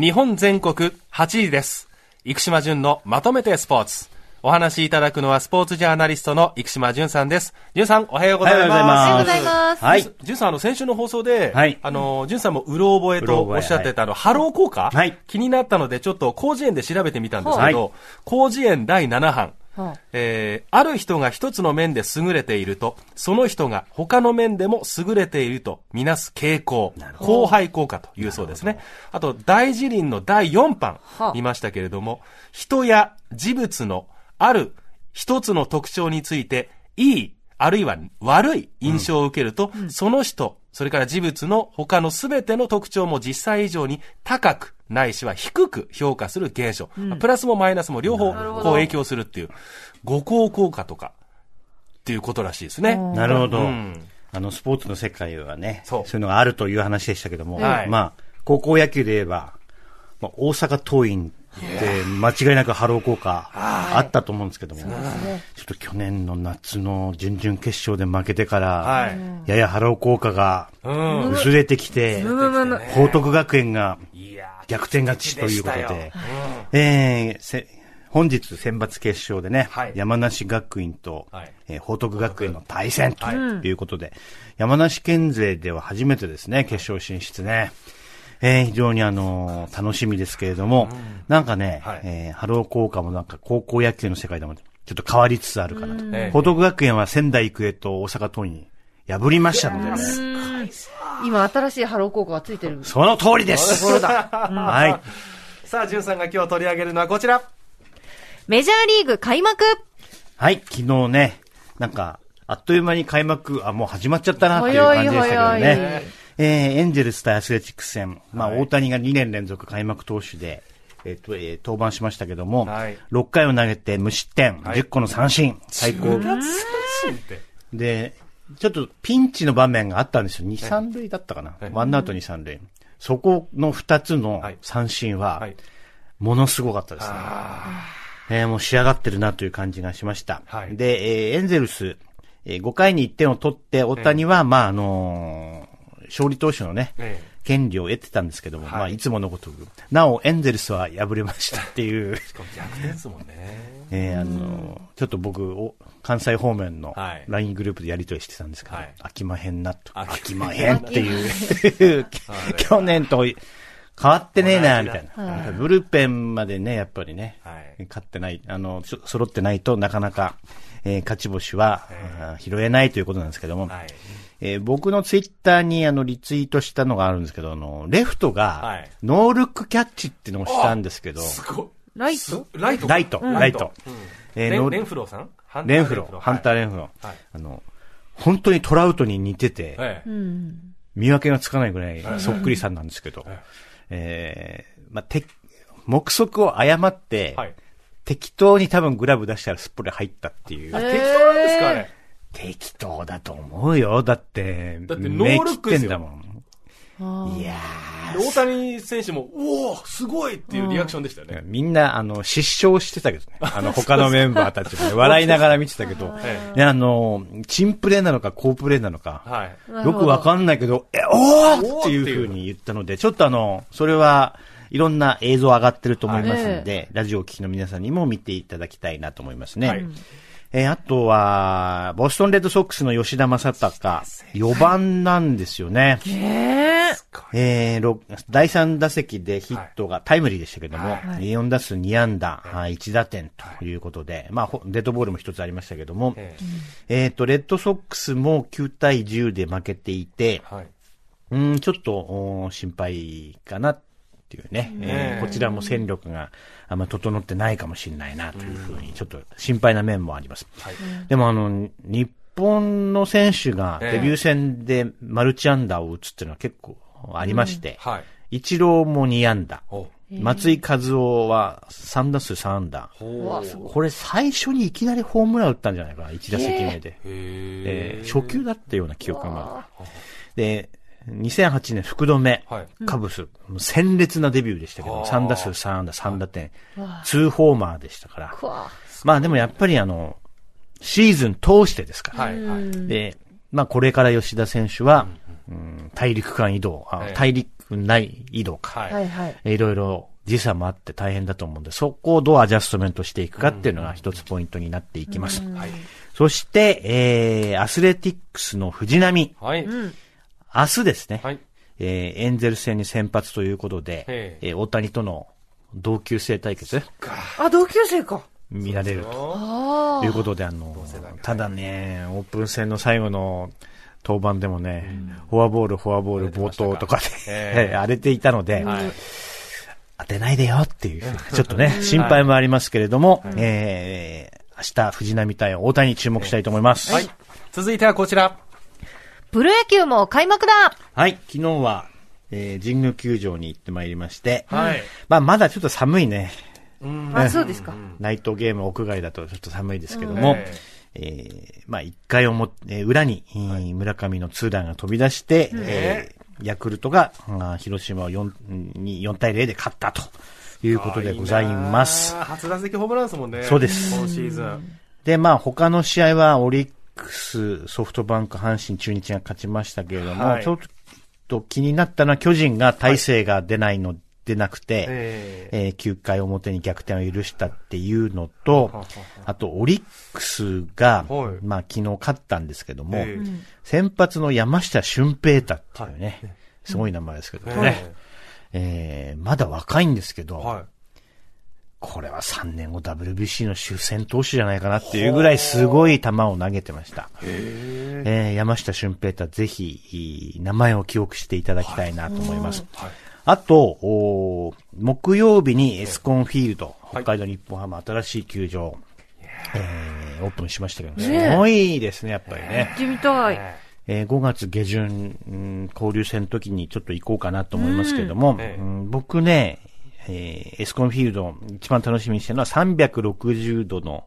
日本全国8時です。生島淳のまとめてスポーツ。お話しいただくのはスポーツジャーナリストの生島淳さんです。淳さん、おはようございます。おはようございますおはようございます。はい。淳さん、あの、先週の放送で、はいあの、淳さんもうろ覚えとおっしゃってた、あの、ハロー効果、はい気になったので、ちょっと、広辞苑で調べてみたんですけど、はい広辞苑第7版、はあえーある人が一つの面で優れていると、その人が他の面でも優れているとみなす傾向、交配効果というそうですね。あと、大辞林の第4版はあ。見ましたけれども、人や事物のある一つの特徴について、いい、あるいは悪い印象を受けると、その人、それから事物の他のすべての特徴も実際以上に高く、ないしは低く評価する現象。プラスもマイナスも両方こう影響するっていう、五行効果とかっていうことらしいですね。なるほど。うん。あの、スポーツの世界はね、そそうういうのがあるという話でしたけども、はいまあ、高校野球で言えば、まあ、大阪桐蔭って間違いなくハロー効果あったと思うんですけども、ちょっと去年の夏の準々決勝で負けてから、はい。ややハロー効果がうん。薄れてきて。報徳学園が逆転勝ちということで。で、えーせ本日選抜決勝でね、はい。山梨学院と、はい。えー報徳学園の対戦ということで、山梨県勢では初めてですね、決勝進出ね。えー非常にあのー楽しみですけれども、なんかね、はい。えーハロー効果もなんか高校野球の世界でもちょっと変わりつつあるかなと。ええ。報徳学園は仙台育英と大阪桐蔭破りましたのでね、今、新しいハロー効果がついてる。その通りです。ところだ。はい。さあ、淳さんが今日取り上げるのはこちら。メジャーリーグ開幕はい、昨日ね、なんか、あっという間に開幕、あ、もう始まっちゃったなっていう感じでしたけどね。えー、エンジェルス対アスレチックス戦、まあ、大谷が2年連続開幕投手で、えっ、と、えー登板しましたけども、はい6回を投げて無失点、はい10個の三振、最高。って。で、ちょっとピンチの場面があったんですよ。2、3塁だったかな。はいワンアウト2、3塁。そこの2つのはい三振ははい、ものすごかったですね。えーもう仕上がってるなという感じがしました。はいで、えーエンゼルス、えー5回に1点を取って、大谷は、まあ、あのー勝利投手のね、え権利を得てたんですけども、はい。まあ、いつものごとく、なお、エンゼルスは敗れましたっていう、しかも逆転ですもんね。えーあのーちょっと僕、お関西方面のはい。LINE グループでやり取りしてたんですけど、はい。飽きまへんなと。飽きまへんっていう、去年と変わってねえな、みたいな。ブルペンまでね、やっぱりね、はい。勝ってない、あの、揃ってないとなかなか、えー勝ち星は、あー拾えないということなんですけども、はい。えー僕のツイッターにあのリツイートしたのがあるんですけど、あの、レフトはがい、ノールックキャッチっていうのをしたんですけど、すごい。ライト？ライトライト、ライト。えーノーレンフローさん？ハンターレンフロー、ハンターレンフロー。はい。あの、本当にトラウトに似てて、ええ。見分けがつかないぐらいそっくりさんなんですけど、えーまあ、て、目測を誤って、はい。適当に多分グラブ出したらすっぽり入ったっていう。あ、適当なんですかね。適当だと思うよ。だって、だってノールックですよんだもん。いや大谷選手も、おおすごいっていうリアクションでしたね。みんな、あの、失笑してたけどね。あの、他のメンバーたちもね、笑いながら見てたけど、えいや、あの、チンプレーなのか、コープレーなのか、はい。よくわかんないけど、え、おーっていう風に言ったので、ちょっとあの、それは、いろんな映像上がってると思いますので、ラジオを聴きの皆さんにも見ていただきたいなと思いますね。はい。えーあとは、ボストンレッドソックスの吉田正尚、4番なんですよね。え。えーろ第3打席でヒットがタイムリーでしたけども、はい。4打数2安打、はい1打点とい。うことで、まあ、ほデッドボールも一つありましたけども、ええ。っ、と、レッドソックスも9対10で負けていて、はい。うん、ちょっとお心配かなっていうね、えーこちらも戦力があんま整ってないかもしれないなというふうに、ちょっと心配な面もあります。はい。でもあの、日本の選手がええデビュー戦でマルチアンダーを打つっていうのは結構ありまして、はい。イチローも2安打、お松井和夫は3打数3安打。ほこれ最初にいきなりホームラン打ったんじゃないかな、1打席目で。へえー初球だったような記憶がまだ。で、2008年福留、はいカブス、鮮烈なデビューでしたけど、あー3打数3安打3打点、2ホーマーでしたから。まあでもやっぱりあの、シーズン通してですから。はい。はい。で、まあこれから吉田選手は、うん大陸間移動、あええ大陸内移動か。はい。はいはい。いろいろ時差もあって大変だと思うんで、そこをどうアジャストメントしていくかっていうのが一つポイントになっていきます。はい。そして、えー、アスレティックスの藤波。はい。うん。明日ですね。はい。えー、エンゼルス戦に先発ということで、ええー大谷との同級生対決あ、同級生か。見られるとあいうことで、あの、ただね、オープン戦の最後の登板でもね、フォアボール、フォアボール、冒頭とかで、ええ 荒れていたので、はい。当てないでよっていう、ちょっとね、心配もありますけれども、えー、明日、藤波対大谷に注目したいと思います。はい。続いてはこちら。プロ野球も開幕だはい、昨日は、えー、神宮球場に行ってまいりまして、はい。まあ、まだちょっと寒いね。うんあ、そうですか。ナイトゲーム屋外だとちょっと寒いですけども、ええーまあ一回表、えー裏に、えー村上のツーランが飛び出して、えーヤクルトが、あー広島を 4, に4対0で勝ったということでございます。あー初打席ホームランですもんね。そうです今シーズン。で、まあ他の試合はオリックス、ソフトバンク、阪神、中日が勝ちましたけれども、はい。ちょっと気になったのは巨人が大勢が出ないの、出なくて、ええ。ー9回表に逆転を許したっていうのと、あと、オリックスが、はい。まあ、昨日勝ったんですけども、ええ。先発の山下俊平太っていうね、すごい名前ですけどえね、えーまだ若いんですけど、はい。これは3年後 WBC の主戦投手じゃないかなっていうぐらいすごい球を投げてました。へえー山下俊平太、ぜひ、いい名前を記憶していただきたいなと思います。はい。あと、木曜日にエスコンフィールド、い北海道日本ハム新しい球場、えーオープンしましたけど、ねすごいですね、やっぱりね行。ってみたい。えー5月下旬、うん交流戦の時にちょっと行こうかなと思いますけれども、ええうん僕ね、えーエスコンフィールド一番楽しみにしてるのは360度の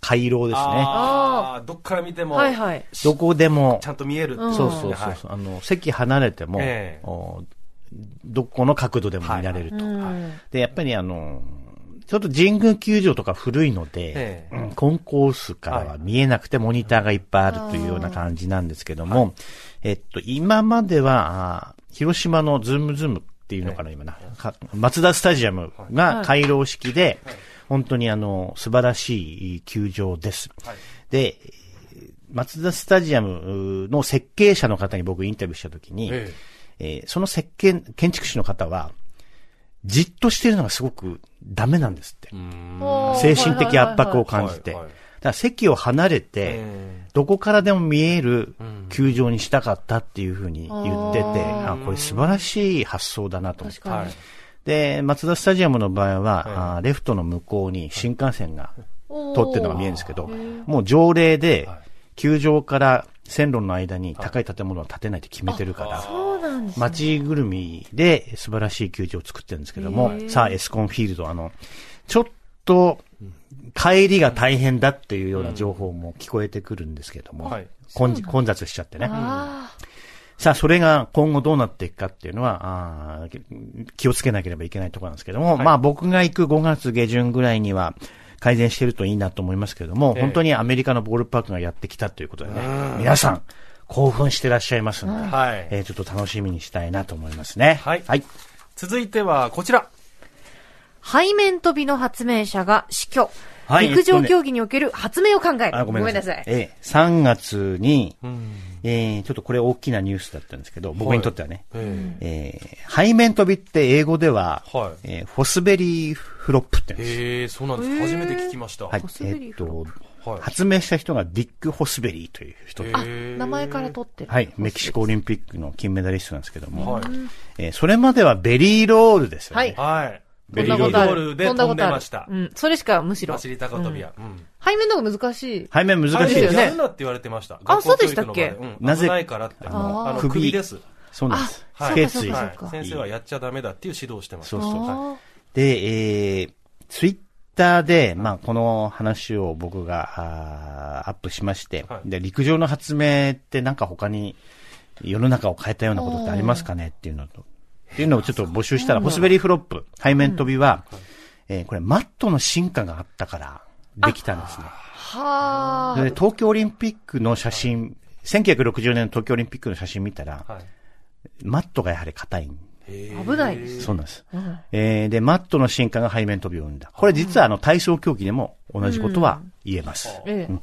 回廊ですね。ああ、どっから見ても、はいはい。どこでも。ち、ゃんと見えるそうそうそう。あの、席離れても、ええ。おどこの角度でも見られると。うん。で、やっぱりあの、ちょっと神宮球場とか古いので、ええ。うんコンコースからは見えなくてモニターがいっぱいあるというような感じなんですけども、えっと、今までは、広島のズームズームっていうのかな、今な、かマツダスタジアムが回廊式で、本当にあの、素晴らしい球場です。はい。で、マツダスタジアムの設計者の方に僕インタビューしたときに、ええ。ーその設計、建築士の方は、じっとしてるのがすごくダメなんですって。精神的圧迫を感じて。から席を離れて、えどこからでも見えるん。球場にしたかったっていうふうに言ってて、ああこれ素晴らしい発想だなと思って。確。かに。で、松田スタジアムの場合は、えあレフトの向こうに新幹線が通ってるのが見えるんですけど、もう条例ではい、球場から線路の間に高い建物を建てないと決めてるから、そうなんですね。街ぐるみで素晴らしい球場を作ってるんですけどもさあ、エスコンフィールド、あの、ちょっと、帰りが大変だっていうような情報も聞こえてくるんですけども、はい。混混雑しちゃってね。あさあ、それが今後どうなっていくかっていうのは、あー気をつけなければいけないところなんですけども、まあ僕が行く5月下旬ぐらいには改善してるといいなと思いますけれども、ええ。本当にアメリカのボールパークがやってきたということでね、皆さん興奮してらっしゃいますので、はい。えーちょっと楽しみにしたいなと思いますね。はい。はい。続いてはこちら。背面飛びの発明者が死去。はい陸上競技における発明を考える。あごめんなさい。さい。ええ3月に、うん。えーちょっとこれ大きなニュースだったんですけど、僕にとってはね、ええー背面飛びって英語では、はいえー Fosbury Flop って言うんですよへえ、そうなんです。初めて聞きました。はいホ。スベえリーっと、はい発明した人がディック・フォスベリーという人あー、名前から取ってる。はい。メキシコオリンピックの金メダリストなんですけども、はい。えーそれまではベリーロールですよね。はいはい。ベリーロールで飛んでましたうん。それしかむしろ。走り高跳びや。うん。背面の方が難しい。背面難しいです。よねやるなって言われてました。あそうでしたっけ？うんなぜ危ないからって。あのあの、首首です。そうなんです。はい。先生はやっちゃダメだっていう指導をしてました。そうそう。あで、えー、ツイッターで、まあ、この話を僕が、あーアップしまして、はいで、陸上の発明ってなんか他に世の中を変えたようなことってありますかね？っていうのと、っていうのをちょっと募集したら、ホスベリーフロップ、背面飛びは、えーこれマットの進化があったからできたんですね。ーはあ。で東京オリンピックの写真、1960年の東京オリンピックの写真見たら、はい。マットがやはり硬い。危ないです。そうなんです。えーで、マットの進化が背面飛びを生んだ。これ実はあの体操競技でも同じことは言えます。ええ。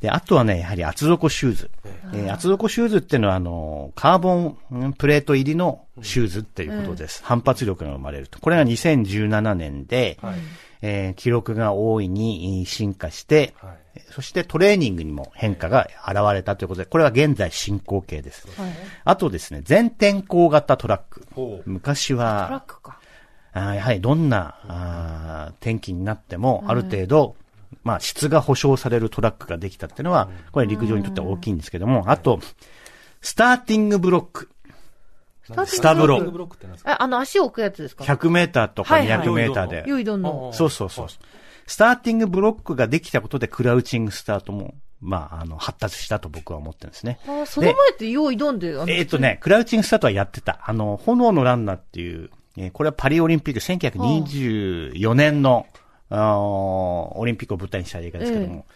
で、あとはね、やはり厚底シューズ。えー厚底シューズっていうのは、あの、カーボンうんプレート入りのシューズっていうことです。反発力が生まれると。これが2017年で、えー記録が大いにえー進化して、はい。そしてトレーニングにも変化が現れたということで、これは現在進行形です。あとですね、全天候型トラック。昔トラッは、クか。あーやはりどんなあー天気になっても、ある程度、まあ質が保証されるトラックができたっていうのは、これ陸上にとっては大きいんですけども、あと、スターティングブロック。スタブロブロックって何ですか？え、あの、足を置くやつですか？100メーターとかはいはい200メーターで。よいどんの。そうそうそう。スターティングブロックができたことで、クラウチングスタートも、まあ、あの、発達したと僕は思ってるんですね。あその前ってよいどんで、えっ、と。ね、クラウチングスタートはやってた。あの、炎のランナーっていう、えーこれはパリオリンピック、1924年の、あーオリンピックを舞台にした映画ですけども、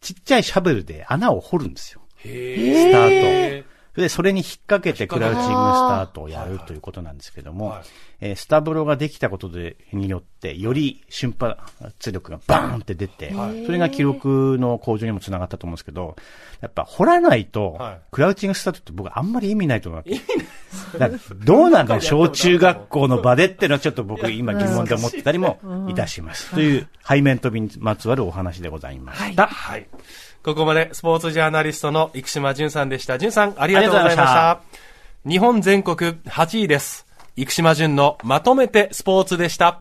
ちっちゃいシャベルで穴を掘るんですよ。へスターえト。で、それに引っ掛けてクラウチングスタートをやるということなんですけども、はいえースタブロができたことで、によって、より瞬発力がバーンって出て、それが記録の向上にもつながったと思うんですけど、やっぱ掘らないとはい、クラウチングスタートって僕あんまり意味ないと思うどうなんだろう小中学校の場でっていうのはちょっと僕今疑問で思ってたりもいたします。という背面飛びにまつわるお話でございました。はい。ここまでスポーツジャーナリストの生島淳さんでした。淳さん、ありがとうございましありがとうございた。日本全国8位です。生島淳のまとめてスポーツでした。